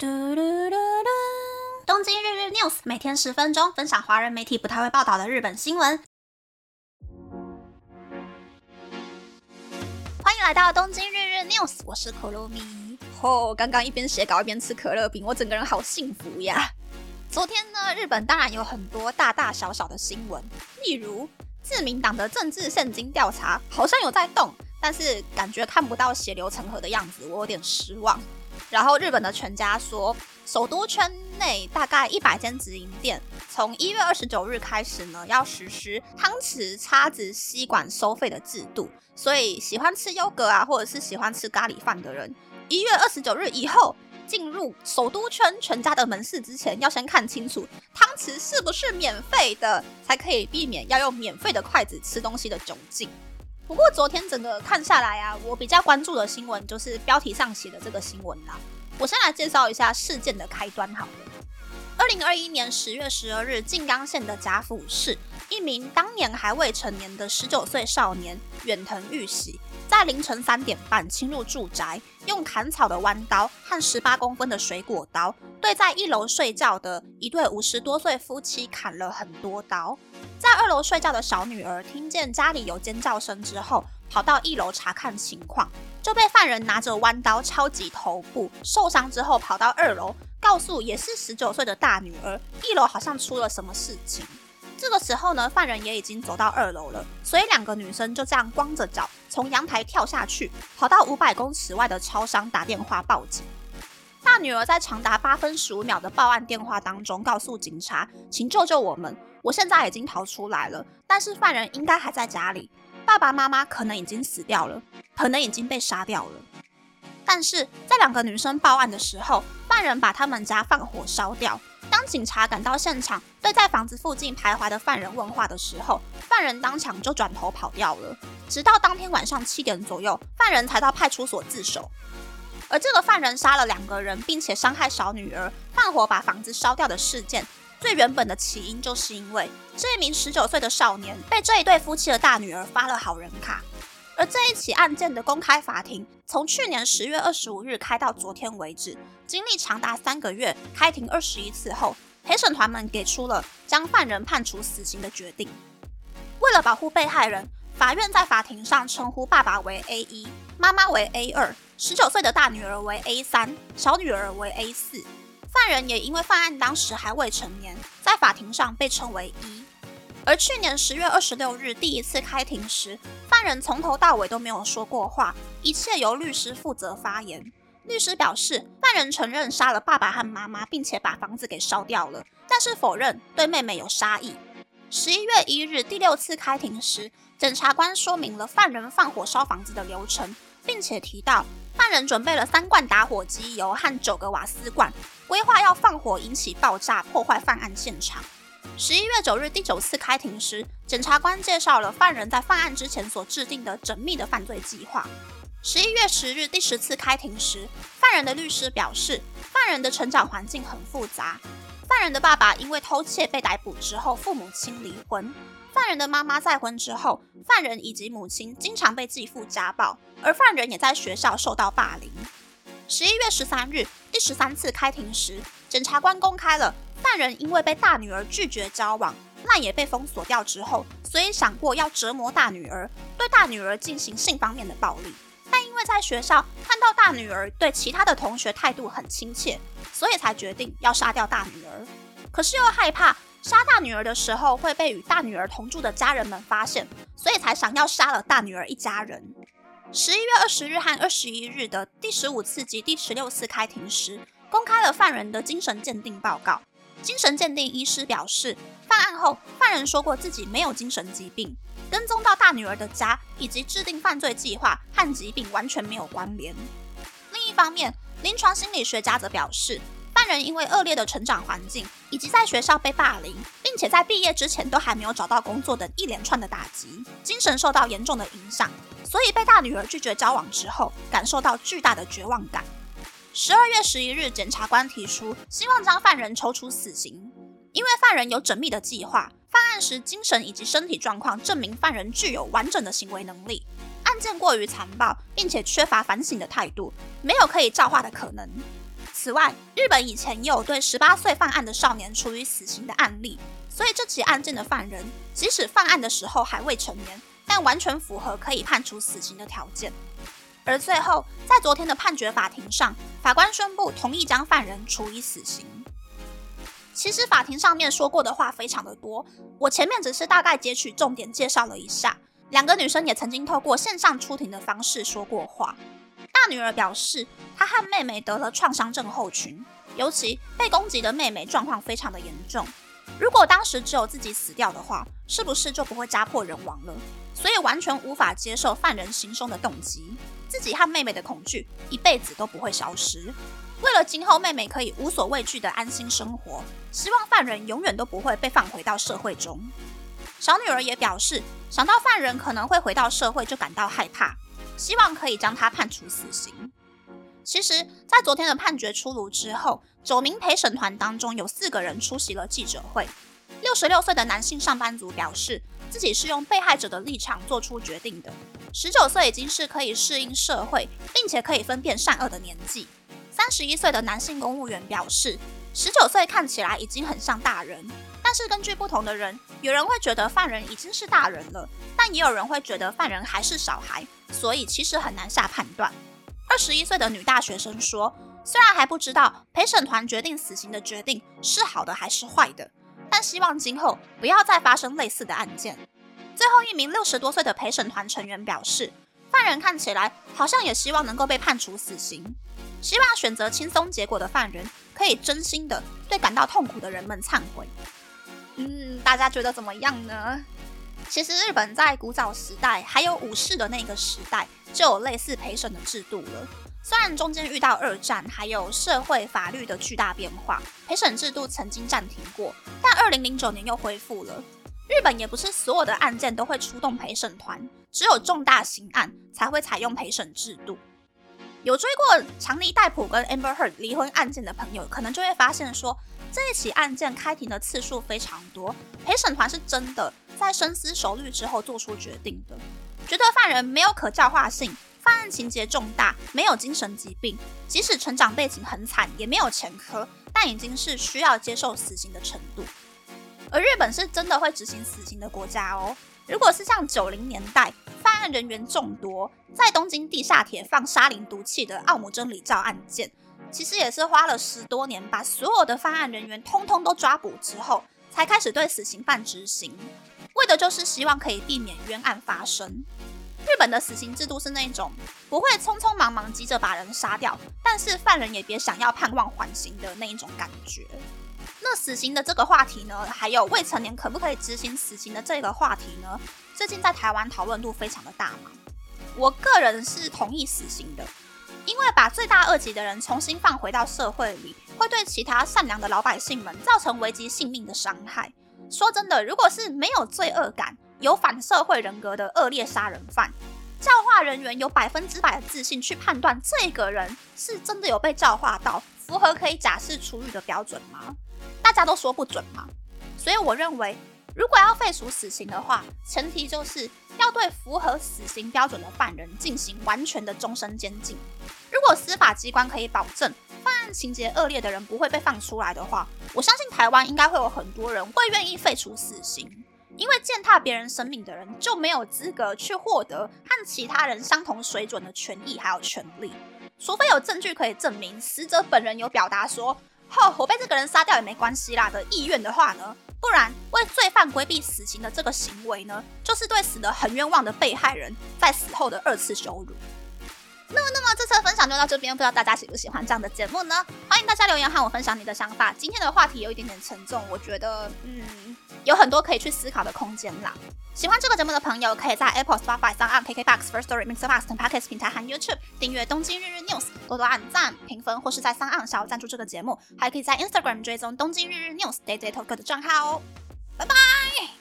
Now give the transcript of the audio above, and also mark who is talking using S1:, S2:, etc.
S1: 嘟嘟嘟嘟！东京日日 news 每天十分钟，分享华人媒体不太会报道的日本新闻。欢迎来到东京日日 news，我是可乐咪。哦，刚刚一边写稿一边吃可乐饼，我整个人好幸福呀！昨天呢，日本当然有很多大大小小的新闻，例如自民党的政治现金调查好像有在动，但是感觉看不到血流成河的样子，我有点失望。然后日本的全家说，首都圈内大概一百间直营店，从一月二十九日开始呢，要实施汤匙、叉子、吸管收费的制度。所以喜欢吃优格啊，或者是喜欢吃咖喱饭的人，一月二十九日以后进入首都圈全家的门市之前，要先看清楚汤匙是不是免费的，才可以避免要用免费的筷子吃东西的窘境。不过昨天整个看下来啊，我比较关注的新闻就是标题上写的这个新闻啦。我先来介绍一下事件的开端好了。二零二一年十月十二日，静冈县的甲府市，一名当年还未成年的十九岁少年远藤玉喜，在凌晨三点半侵入住宅，用砍草的弯刀和十八公分的水果刀，对在一楼睡觉的一对五十多岁夫妻砍了很多刀。在二楼睡觉的小女儿听见家里有尖叫声之后，跑到一楼查看情况，就被犯人拿着弯刀敲击头部，受伤之后跑到二楼，告诉也是十九岁的大女儿，一楼好像出了什么事情。这个时候呢，犯人也已经走到二楼了，所以两个女生就这样光着脚从阳台跳下去，跑到五百公尺外的超商打电话报警。女儿在长达八分十五秒的报案电话当中，告诉警察：“请救救我们！我现在已经逃出来了，但是犯人应该还在家里。爸爸妈妈可能已经死掉了，可能已经被杀掉了。”但是在两个女生报案的时候，犯人把他们家放火烧掉。当警察赶到现场，对在房子附近徘徊的犯人问话的时候，犯人当场就转头跑掉了。直到当天晚上七点左右，犯人才到派出所自首。而这个犯人杀了两个人，并且伤害小女儿，放火把房子烧掉的事件，最原本的起因就是因为这一名十九岁的少年被这一对夫妻的大女儿发了好人卡。而这一起案件的公开法庭，从去年十月二十五日开到昨天为止，经历长达三个月，开庭二十一次后，陪审团们给出了将犯人判处死刑的决定。为了保护被害人，法院在法庭上称呼爸爸为 A 一，妈妈为 A 二。十九岁的大女儿为 A 三，小女儿为 A 四。犯人也因为犯案当时还未成年，在法庭上被称为一。而去年十月二十六日第一次开庭时，犯人从头到尾都没有说过话，一切由律师负责发言。律师表示，犯人承认杀了爸爸和妈妈，并且把房子给烧掉了，但是否认对妹妹有杀意。十一月一日第六次开庭时，检察官说明了犯人放火烧房子的流程，并且提到。犯人准备了三罐打火机油和九个瓦斯罐，规划要放火引起爆炸，破坏犯案现场。十一月九日第九次开庭时，检察官介绍了犯人在犯案之前所制定的缜密的犯罪计划。十一月十日第十次开庭时，犯人的律师表示，犯人的成长环境很复杂。犯人的爸爸因为偷窃被逮捕之后，父母亲离婚。犯人的妈妈再婚之后，犯人以及母亲经常被继父家暴，而犯人也在学校受到霸凌。十一月十三日，第十三次开庭时，检察官公开了犯人因为被大女儿拒绝交往，那也被封锁掉之后，所以想过要折磨大女儿，对大女儿进行性方面的暴力。因为在学校看到大女儿对其他的同学态度很亲切，所以才决定要杀掉大女儿。可是又害怕。杀大女儿的时候会被与大女儿同住的家人们发现，所以才想要杀了大女儿一家人。十一月二十日和二十一日的第十五次及第十六次开庭时，公开了犯人的精神鉴定报告。精神鉴定医师表示，犯案后犯人说过自己没有精神疾病，跟踪到大女儿的家以及制定犯罪计划和疾病完全没有关联。另一方面，临床心理学家则表示。犯人因为恶劣的成长环境，以及在学校被霸凌，并且在毕业之前都还没有找到工作等一连串的打击，精神受到严重的影响，所以被大女儿拒绝交往之后，感受到巨大的绝望感。十二月十一日，检察官提出希望将犯人抽出死刑，因为犯人有缜密的计划，案时精神以及身体状况证明犯人具有完整的行为能力，案件过于残暴，并且缺乏反省的态度，没有可以教化的可能。此外，日本以前也有对十八岁犯案的少年处以死刑的案例，所以这起案件的犯人即使犯案的时候还未成年，但完全符合可以判处死刑的条件。而最后，在昨天的判决法庭上，法官宣布同意将犯人处以死刑。其实法庭上面说过的话非常的多，我前面只是大概截取重点介绍了一下。两个女生也曾经透过线上出庭的方式说过话。大女儿表示，她和妹妹得了创伤症候群，尤其被攻击的妹妹状况非常的严重。如果当时只有自己死掉的话，是不是就不会家破人亡了？所以完全无法接受犯人行凶的动机，自己和妹妹的恐惧一辈子都不会消失。为了今后妹妹可以无所畏惧的安心生活，希望犯人永远都不会被放回到社会中。小女儿也表示，想到犯人可能会回到社会，就感到害怕，希望可以将他判处死刑。其实，在昨天的判决出炉之后，九名陪审团当中有四个人出席了记者会。六十六岁的男性上班族表示，自己是用被害者的立场做出决定的。十九岁已经是可以适应社会，并且可以分辨善恶的年纪。三十一岁的男性公务员表示，十九岁看起来已经很像大人。但是根据不同的人，有人会觉得犯人已经是大人了，但也有人会觉得犯人还是小孩，所以其实很难下判断。二十一岁的女大学生说，虽然还不知道陪审团决定死刑的决定是好的还是坏的，但希望今后不要再发生类似的案件。最后一名六十多岁的陪审团成员表示，犯人看起来好像也希望能够被判处死刑，希望选择轻松结果的犯人可以真心的对感到痛苦的人们忏悔。嗯，大家觉得怎么样呢？其实日本在古早时代，还有武士的那个时代，就有类似陪审的制度了。虽然中间遇到二战，还有社会法律的巨大变化，陪审制度曾经暂停过，但二零零九年又恢复了。日本也不是所有的案件都会出动陪审团，只有重大刑案才会采用陪审制度。有追过强尼戴普跟 Amber Heard 离婚案件的朋友，可能就会发现说。这一起案件开庭的次数非常多，陪审团是真的在深思熟虑之后做出决定的，觉得犯人没有可教化性，犯案情节重大，没有精神疾病，即使成长背景很惨，也没有前科，但已经是需要接受死刑的程度。而日本是真的会执行死刑的国家哦。如果是像九零年代犯案人员众多，在东京地下铁放沙林毒气的奥姆真理教案件。其实也是花了十多年，把所有的犯案人员通通都抓捕之后，才开始对死刑犯执行，为的就是希望可以避免冤案发生。日本的死刑制度是那种不会匆匆忙忙急着把人杀掉，但是犯人也别想要盼望缓刑的那一种感觉。那死刑的这个话题呢，还有未成年可不可以执行死刑的这个话题呢，最近在台湾讨论度非常的大嘛。我个人是同意死刑的。因为把罪大恶极的人重新放回到社会里，会对其他善良的老百姓们造成危及性命的伤害。说真的，如果是没有罪恶感、有反社会人格的恶劣杀人犯，教化人员有百分之百的自信去判断这个人是真的有被教化到，符合可以假释出狱的标准吗？大家都说不准嘛。所以我认为。如果要废除死刑的话，前提就是要对符合死刑标准的犯人进行完全的终身监禁。如果司法机关可以保证犯案情节恶劣的人不会被放出来的话，我相信台湾应该会有很多人会愿意废除死刑。因为践踏别人生命的人就没有资格去获得和其他人相同水准的权益还有权利，除非有证据可以证明死者本人有表达说“吼，我被这个人杀掉也没关系啦”的意愿的话呢？不然，为罪犯规避死刑的这个行为呢，就是对死得很冤枉的被害人在死后的二次羞辱。那么，那么这次的分享就到这边，不知道大家喜不喜欢这样的节目呢？欢迎大家留言和我分享你的想法。今天的话题有一点点沉重，我觉得，嗯，有很多可以去思考的空间啦。喜欢这个节目的朋友，可以在 Apple、Spotify、s o n KKBox、First Story、Mixbox 等 Podcast 平台和 YouTube 订阅《东京日日 News》，多多按赞、评分，或是在 s o n 小赞助这个节目，还可以在 Instagram 追踪《东京日日 News》Day Day Talk 的账号哦。拜拜。